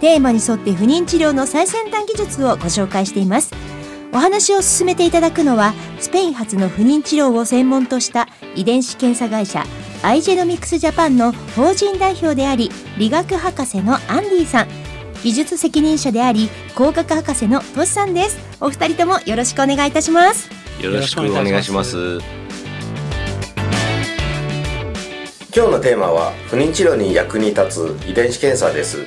テーマに沿って不妊治療の最先端技術をご紹介しています。お話を進めていただくのはスペイン発の不妊治療を専門とした遺伝子検査会社アイジェノミクスジャパンの法人代表であり理学博士のアンディさん。技術責任者であり工学博士のトシさんです。お二人ともよろしくお願いいたします。よろしくお願いします。今日のテーマは不妊治療に役に立つ遺伝子検査です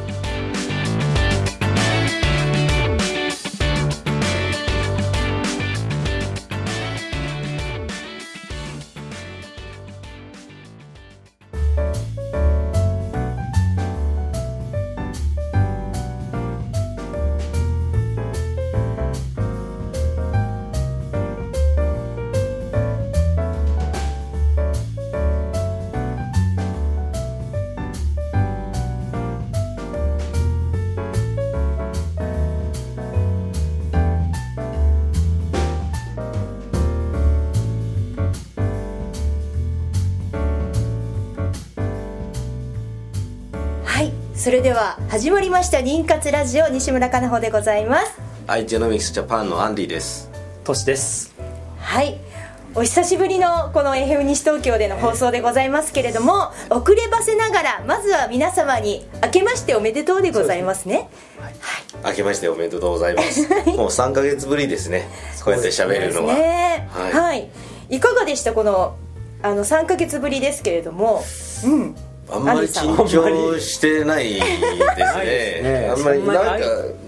それでは始まりました妊活ラジオ西村かなほでございます。アイジェノミクスジャパンのアンディです。トシです。はい。お久しぶりのこの FM 西東京での放送でございますけれども、遅ればせながらまずは皆様に明けましておめでとうでございますね。明けましておめでとうございます。もう3ヶ月ぶりですね。こうやって喋るのは、ねはい。はい、い、かがでしたこのあの3か月ぶりですけれども？うんあんまり緊張してないですね。ねあんまりなんか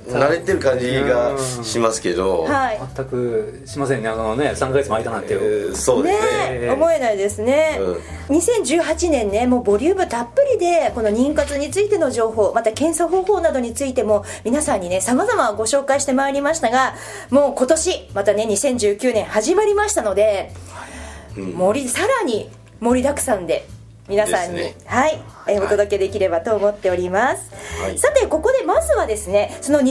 慣れてる感じがしますけど、はい。全くしませんね。あのね3ヶ月も空いたなんて、えーそうですね。ねえ思えないですね、2018年ねもうボリュームたっぷりでこの妊活についての情報また検査方法などについても皆さんにねさまざまご紹介してまいりましたがもう今年またね2019年始まりましたので、盛りさらに盛りだくさんで皆さんに、ね。はい、えーお届けできればと思っております、はい。さてここでまずはですねその2018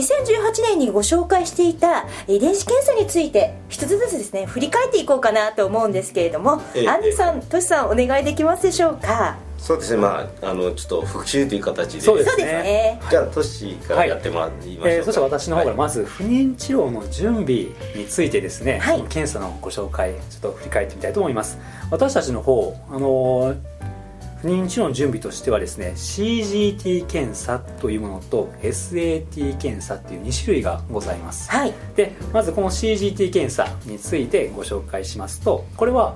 年にご紹介していた遺伝子検査について一つずつですね振り返っていこうかなと思うんですけれども、ええアンディさんトシさんお願いできますでしょうか？そうですね。まああのちょっと復習という形で。そうですそうですね。じゃあトッシーからやってもらいましょうか、えーそして私の方からはい。まず不妊治療の準備についてですね、はい。検査のご紹介ちょっと振り返ってみたいと思います。私たちの方あのー不妊治療の準備としてはですね CGT 検査というものと SAT 検査っていう2種類がございます。はい。でまずこの CGT 検査についてご紹介しますとこれは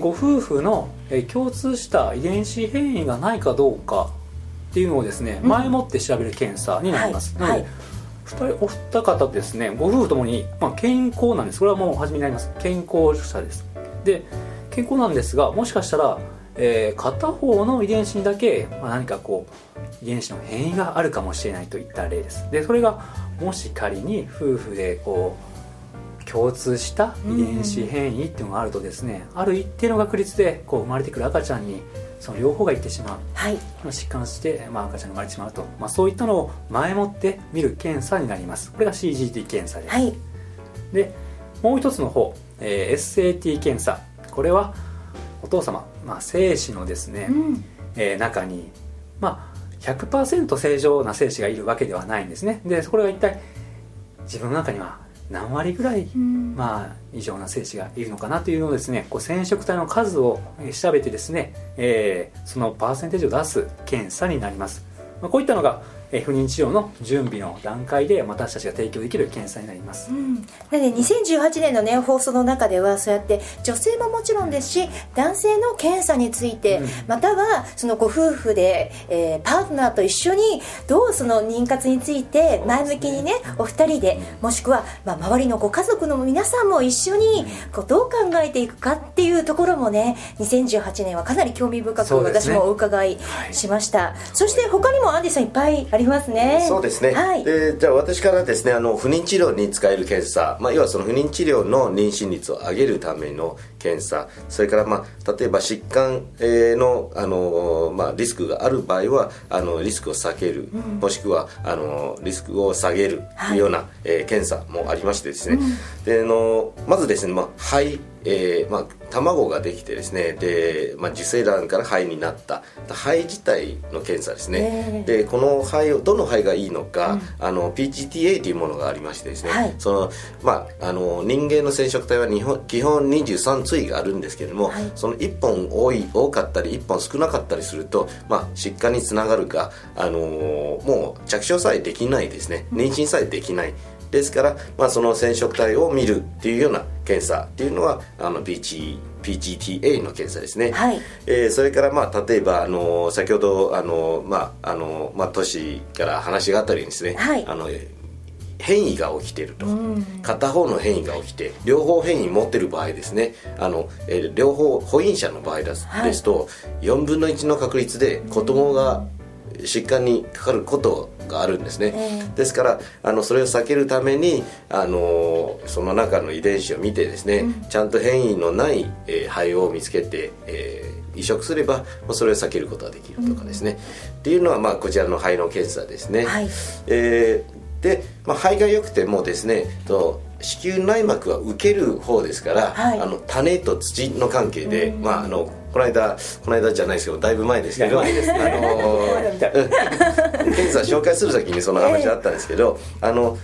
ご夫婦のえー共通した遺伝子変異がないかどうかっていうのをですね、うん。前もって調べる検査になります、はい。なので、二人お二方ですねご夫婦ともに、まあ、健康なんです。これはもう初めになります。健康者です。で健康なんですがもしかしたら、えー片方の遺伝子にだけ、まあ、何かこう遺伝子の変異があるかもしれないといった例です。でそれがもし仮に夫婦でこう共通した遺伝子変異っていうのがあるとですね、ある一定の確率でこう生まれてくる赤ちゃんにその両方がいってしまう。はい。まあ疾患して、まあ、赤ちゃんが生まれてしまうと、まあ、そういったのを前もって見る検査になります。これが CGT 検査です、はい。でもう一つの方、えー SAT 検査。これはお父様、まあ、精子のですね、うん。えー中に、まあ、100%正常な精子がいるわけではないんですね。でこれが一体自分の中には何割ぐらい、うん。まあ、異常な精子がいるのかなというのをですねこう染色体の数をえー調べてですね、えーそのパーセンテージを出す検査になります、まあ、こういったのがえー不妊治療の準備の段階で私たちが提供できる検査になります、うん、なので2018年のね放送の中ではそうやって女性ももちろんですし男性の検査について、うん。またはそのご夫婦で、えーパートナーと一緒にどうその妊活について前向きにねお二人でもしくは、まあ、周りのご家族の皆さんも一緒にこうどう考えていくかっていうところもね2018年はかなり興味深く私もお伺いしました。そ,、して他にもアンディさんいっぱいありますね。そうですね、はい。でじゃあ私からですねあの不妊治療に使える検査、まあ、要はその不妊治療の妊娠率を上げるための検査。それから、まあ、例えば疾患えーのあの、まあ、リスクがある場合はあのリスクを避ける、もしくはあのリスクを下げるとい。うような、えー検査もありましてですね、であのまずですね、まあ、肺えーまあ、卵ができてですねで、まあ、受精卵から肺になった。肺自体の検査ですね、でこの肺をどの肺がいいのか、あの PGTA というものがありましてですね、はい。そのまあ、あの人間の染色体は日本基本23対があるんですけれども、はい。その1本多い多かったり1本少なかったりすると、まあ、疾患につながるか、あのーもう着床さえできないですね。妊娠さえできないですから、まあ、その染色体を見るっていうような検査っていうのはあの PG PGTA の検査ですね、はい。えーそれからまあ例えばあの先ほどあのまああのまあ都市から話があったようにですね、はい。あの変異が起きていると、うん。片方の変異が起きて両方変異持ってる場合ですね。あの、えー両方保因者の場合です,、はい。ですと4分の1の確率で子供が疾患にかかることがあるんですね、ええ。ですからあのそれを避けるためにあのその中の遺伝子を見てですね、ちゃんと変異のない、えー肺を見つけて、えー移植すればまあそれを避けることができるとかですね、っていうのは、まあ、こちらの肺の検査ですね、はい。えーで、まあ、肺が良くてもですねと子宮内膜は受ける方ですから、はい。あの種と土の関係で、まああのこの間この間じゃないですけどだいぶ前ですけどあのみたい検査紹介する時にその話あったんですけど、あの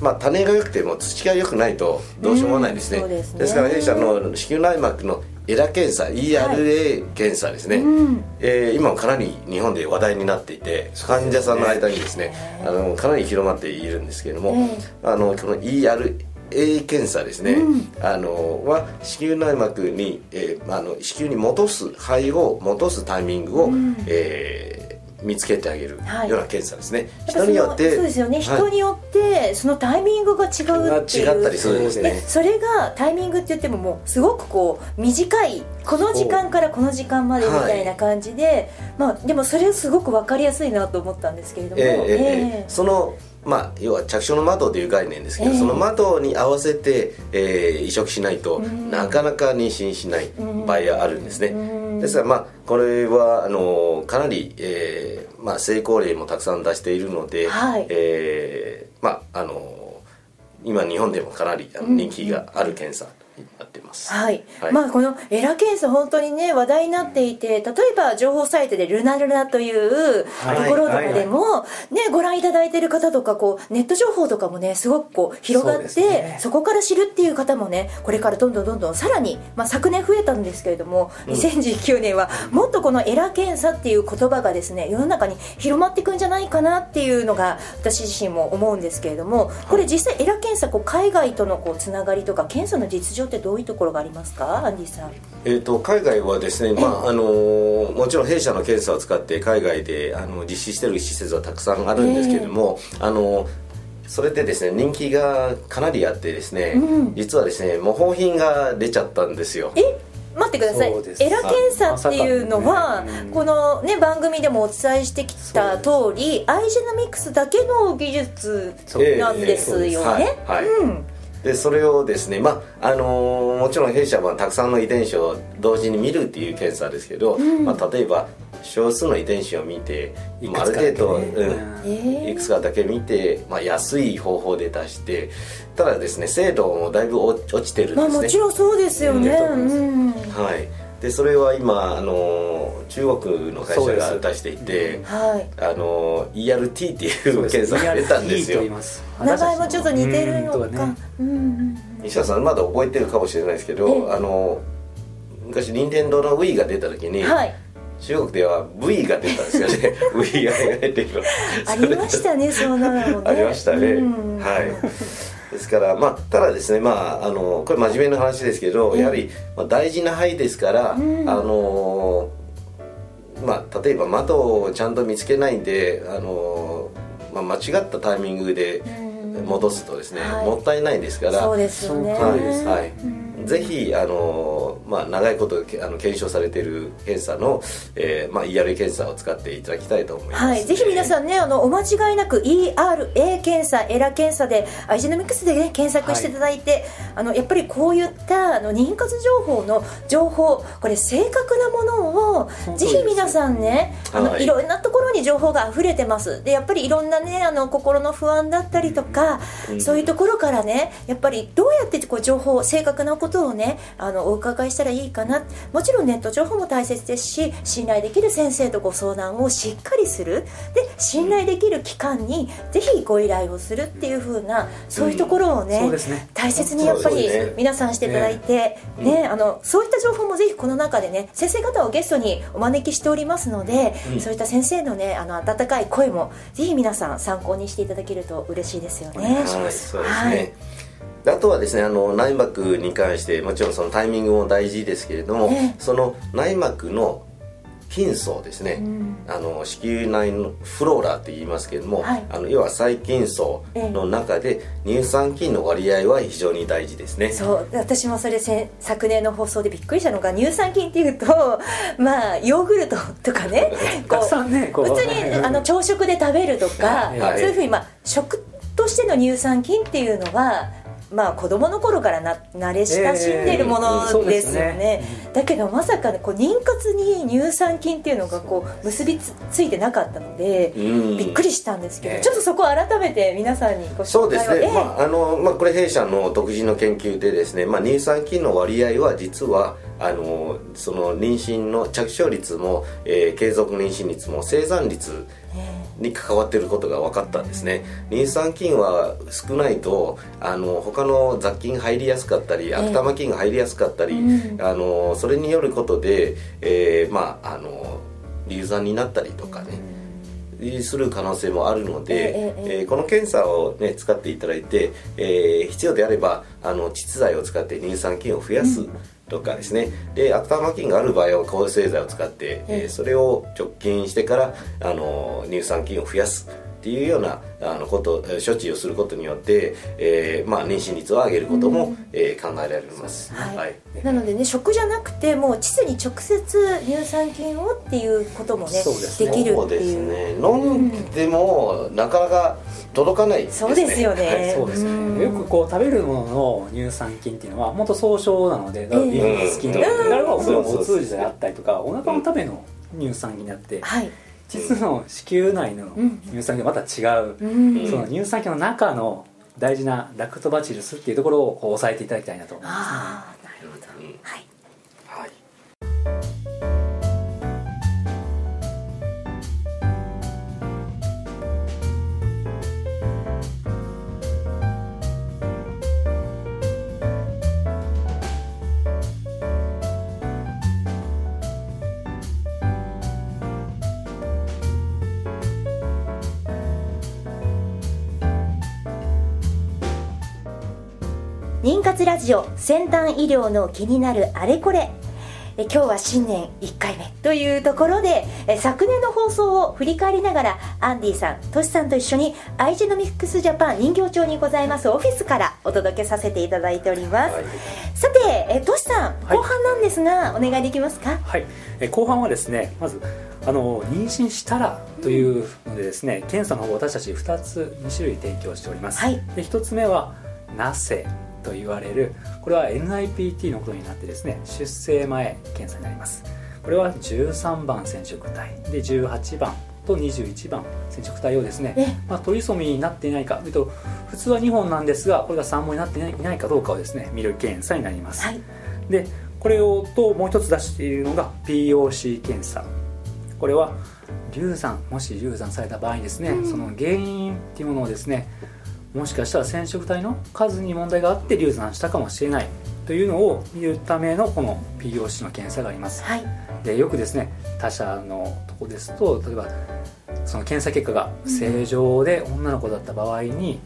まあ種が良くても土が良くないとどうしようもないですね,、うんそうですから弊社の子宮内膜のエラ検査 ERA 検査ですね、うんえー今もかなり日本で話題になっていて患者さんの間にですねあのかなり広まっているんですけれども、えあのこの ERA 検査ですね、あのは子宮内膜に、えーあの子宮に戻す肺を戻すタイミングを、えー見つけてあげるはい。ような検査ですね、やっぱ人によってそうですよね、はい。人によってそのタイミングが違うっていう。違ったりするんですね。でそれがタイミングって言ってももうすごくこう短いこの時間からこの時間までみたいな感じで、まあでもそれすごく分かりやすいなと思ったんですけれども、ええええええそのまあ要は着床の窓という概念ですけど、ええ。その窓に合わせて、えー移植しないと、ん。なかなか妊娠しない場合があるんですね、うん。ですからまあこれはあのかなり、えーまあ、成功例もたくさん出しているので、はい。えーまああの今日本でもかなり人気がある検査ます、はい、はい。まあこのエラ検査本当にね話題になっていて例えば情報サイトでルナルナというとはい。ころとかでもねご覧いただいてる方とかこうネット情報とかもねすごくこう広がってそ,、ね。こから知るっていう方もねこれからどんどんどんどんさらに、まあ、昨年増えたんですけれども2019年はもっとこのエラ検査っていう言葉がですね世の中に広まっていくんじゃないかなっていうのが私自身も思うんですけれどもこれ実際エラ検査こう海外とのこうつながりとか検査の実情ってどういうところがありますか？アンディさん。えー、と海外はですね、まああのーもちろん弊社の検査を使って海外であの実施している施設はたくさんあるんですけれども、あのーそれでですね人気がかなりあってですね、うん。実はですね模倣品が出ちゃったんですよ。え待ってください。エラ検査っていうのは、まね。うん。このね番組でもお伝えしてきた通りアイジェノミクスだけの技術なんですよね、ええええはいはい。うんでそれをですねまああのーもちろん弊社はたくさんの遺伝子を同時に見るっていう検査ですけど、まあ、例えば少数の遺伝子を見てある程度、うんええいくつかだけ見て、まあ、安い方法で出してただですね精度もだいぶ落落ちてるんですね、まあもちろんそうですよね、うん。うん。はいでそれは今あのー中国の会社が出していて、はい。あのー ERT っていう検査が出たんですよ。名前もちょっと似てるのかうんうんうん西田さんまだ覚えてるかもしれないですけど、ええ。あの昔任天堂の Wii が出た時に、はい。中国では V が出たんですよね。V が出てる。ありましたねそんなのね。ありましたね、うん。はいですからまあただですねまああのこれ真面目な話ですけど、やはり、まあ、大事な肺ですから、うん。あのまあ例えば窓をちゃんと見つけないんであの、まあ、間違ったタイミングでうん。戻すとですね、はい。もったいないですからそうですよね。その通りですはい、ぜひあの、まあ、長いことけあの検証されている検査の、えーまあ、ERA 検査を使っていただきたいと思います、はい、ぜひ皆さんねあのお間違いなく ERA 検査エラ検査でアイジェノミクスで、ね、検索していただいて、あのやっぱりこういったあの妊活情報の情報これ正確なものをぜひ皆さんねあの、はい。い、ろんなところに情報が溢れてます。でやっぱりいろんなねあの心の不安だったりとか、うん。そういうところからねやっぱりどうやってこう情報正確なことをねあのお伺いしたらいいかな。もちろんネット情報も大切ですし信頼できる先生とご相談をしっかりする。で信頼できる機関にぜひご依頼をするっていう風なそういうところをね,、そうですね。大切にやっぱり皆さんしていただいて、ねあのそういった情報もぜひこの中でね先生方をゲストにお招きしておりますので、うん。そういった先生のねあの温かい声もぜひ皆さん参考にしていただけると嬉しいですよね。はい、そうですね、はい。であとはですねあの内膜に関してもちろんそのタイミングも大事ですけれども、ええ。その内膜の筋層ですね、うん。あの子宮内のフローラって言いますけれども、はい。あの要は細菌層の中で乳酸菌の割合は非常に大事ですね。そう。私もそれせ昨年の放送でびっくりしたのが乳酸菌っていうと まあヨーグルトとかね たくさんねこう。普通にあの朝食で食べるとか、はい。そういうふうに、まあ、食としての乳酸菌っていうのはまあ子供の頃からな慣れ親しんでいるものですすねね,、だけどまさかねこう妊活に乳酸菌っていうのがこう結びつついてなかったので、うん。びっくりしたんですけど、ええ。ちょっとそこを改めて皆さんにご紹そうですね、まああのまあ、これ弊社の独自の研究でですね、まあ、乳酸菌の割合は実はあのその妊娠の着床率も、えー継続妊娠率も生産率に関わっていることが分かったんですね。乳酸菌は少ないとあの他の雑菌が入りやすかったりえ悪玉菌が入りやすかったり、うん。あのそれによることで、えーまああの流産になったりとかね、する可能性もあるので、えええええーこの検査を、ね、使っていただいて、えー必要であればあの窒剤を使って乳酸菌を増やすとかですね、で悪玉菌がある場合は抗生剤を使って、えーそれを直近してからあの乳酸菌を増やすっていうようなあのことえー処置をすることによって、えーまあ、妊娠率を上げることも、えー考えられます。はい。なのでね食じゃなくてもう膣に直接乳酸菌をっていうこともねそうですね。できるそうでっていう。すね。飲んでも、なかなか届かないですね。そうですよね。そうですうん。ねよくこう食べるものの乳酸菌っていうのはもっと総称なので、えビフィズ菌とか、うん。あれはお風呂のそうそうお通じであったりとかお腹のための乳酸菌であって、はい実の子宮内のうん乳酸菌とまた違う、うんその乳酸菌の中の大事なラクトバチルスっていうところをこう抑えていただきたいなと思いますね。ああなるほど。はい妊活ラジオ先端医療の気になるあれこれ。え今日は新年1回目。というところでえ昨年の放送を振り返りながらアンディさんトシさんと一緒にアイジェノミックスジャパン人形町にございますオフィスからお届けさせていただいております、はい。さてえトシさんはい。後半なんですが、お願いできますかはい、え後半はですねまずあの妊娠したらというのでですね、検査の方私たち2つ2種類提供しております、はい。で1つ目はナセと言われるこれは NIPT のことになってですね出生前検査になります。これは13番染色体で18番と21番染色体をですねえ、まあ、トリソミーになっていないかというと普通は2本なんですがこれが3本になっていないかどうかをですね見る検査になります、はい。でこれをともう一つ出しているのが POC 検査。これは流産もし流産された場合にですね、その原因っていうものをですねもしかしたら染色体の数に問題があって流産したかもしれないというのを見るためのこの POC の検査があります、はい。でよくですね他社のとこですと例えばその検査結果が正常で女の子だった場合に、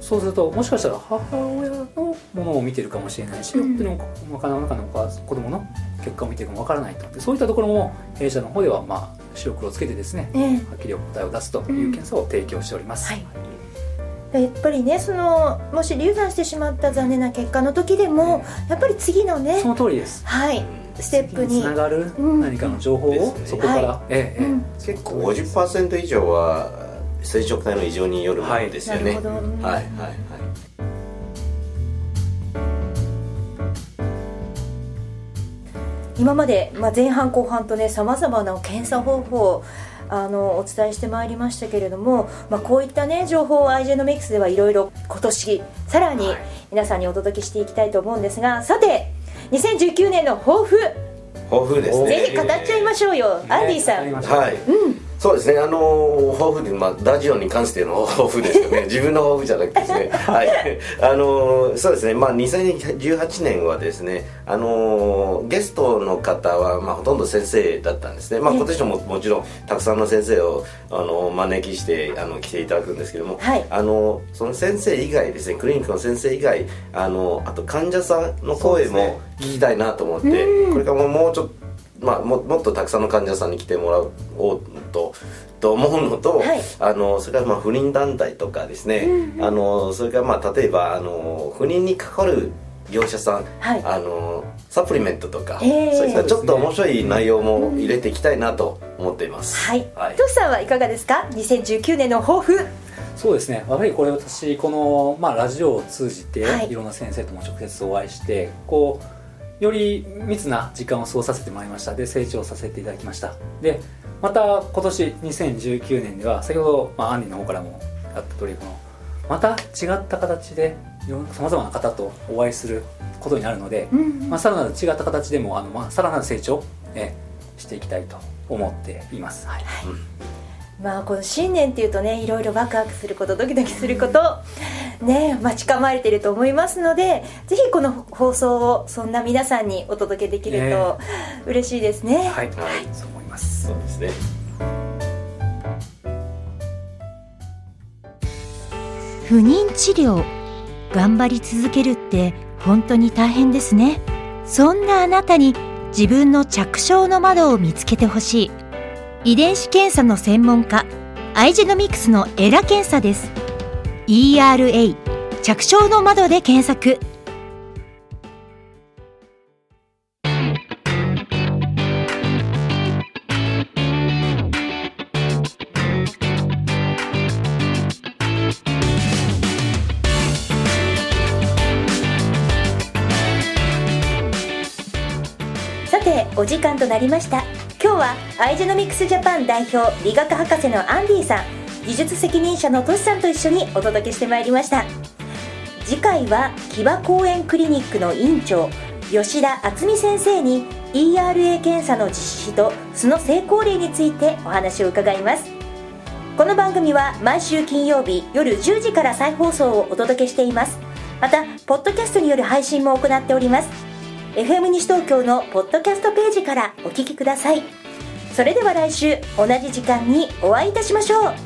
そうするともしかしたら母親のものを見てるかもしれないし、うん。本当にお腹の中の子供の結果を見てるかもわからないとでそういったところも弊社の方ではまあ白黒をつけてですねええはっきりお答えを出すという検査を提供しております、はいやっぱりねそのもし流産してしまった残念な結果の時でもやっぱり次のねその通りです。はいステップに。つながるうん。何かの情報をそこから、はええええ。うん。結構50%以上は生殖体の異常によるものですよね、なるほど。うん。はいはいはい。今まで、まあ、前半後半とねさまざまな検査方法をあのお伝えしてまいりましたけれども、まあ、こういったね情報を iGenomics ではいろいろ今年さらに皆さんにお届けしていきたいと思うんですがさて2019年の抱負。豊富ですね。ぜひ語っちゃいましょうよ、アンディさん、ね語りましょう。はい、そうですねあの抱負で、まあ、ラジオに関しての 抱負ですよね。自分の抱負じゃなくてですね。はい。あのそうですね。まあ2018年はですねあのゲストの方は、まあ、ほとんど先生だったんですね、まあ、ええ。今年ももちろんたくさんの先生をあの招きしてあの来ていただくんですけども、はい。あのその先生以外ですねクリニックの先生以外あのあと患者さんの声も聞きたいなと思って、これからももうちょっとまあ、ももっとたくさんの患者さんに来てもらおうとと思うのと、はい。あのそれからまあ不妊団体とかですね、あのそれからまあ例えばあの不妊に関わる業者さん、はい。あのサプリメントとか、ええそういったちょっと面白い内容も入れていきたいなと思っています。はい、はい。トシさんはいかがですか？2019年の抱負。そうですね。やっぱりこれ私この、まあ、ラジオを通じて、はい。い、ろんな先生とも直接お会いしてこうより密な時間を過ごさせてもらいました。で成長させていただきました。でまた今年2019年では先ほど、まあ、アンディの方からもあった通りこのまた違った形でさまざまな方とお会いすることになるので、んまあ、さらなる違った形でもあの、まあ、さらなる成長、えしていきたいと思っています、はい。まあこの新年っていうとねいろいろワクワクすることドキドキすることね待ち構えていると思いますのでぜひこの放送をそんな皆さんにお届けできると嬉しいですね、はい、はい。そう思います。そうですね。不妊治療頑張り続けるって本当に大変ですね。そんなあなたに自分の着床の窓を見つけてほしい。遺伝子検査の専門家アイジェノミクスのエラ検査です ERA 着床の窓で検索。さてお時間となりました。今日はアイジェノミクスジャパン代表理学博士のアンディさん。技術責任者のトシさんと一緒にお届けしてまいりました。次回は木場公園クリニックの院長吉田敦美先生に ERA 検査の実施とその成功例についてお話を伺います。この番組は毎週金曜日夜10時から再放送をお届けしています。またポッドキャストによる配信も行っております。FM 西東京のポッドキャストページからお聞きください。それでは来週同じ時間にお会いいたしましょう。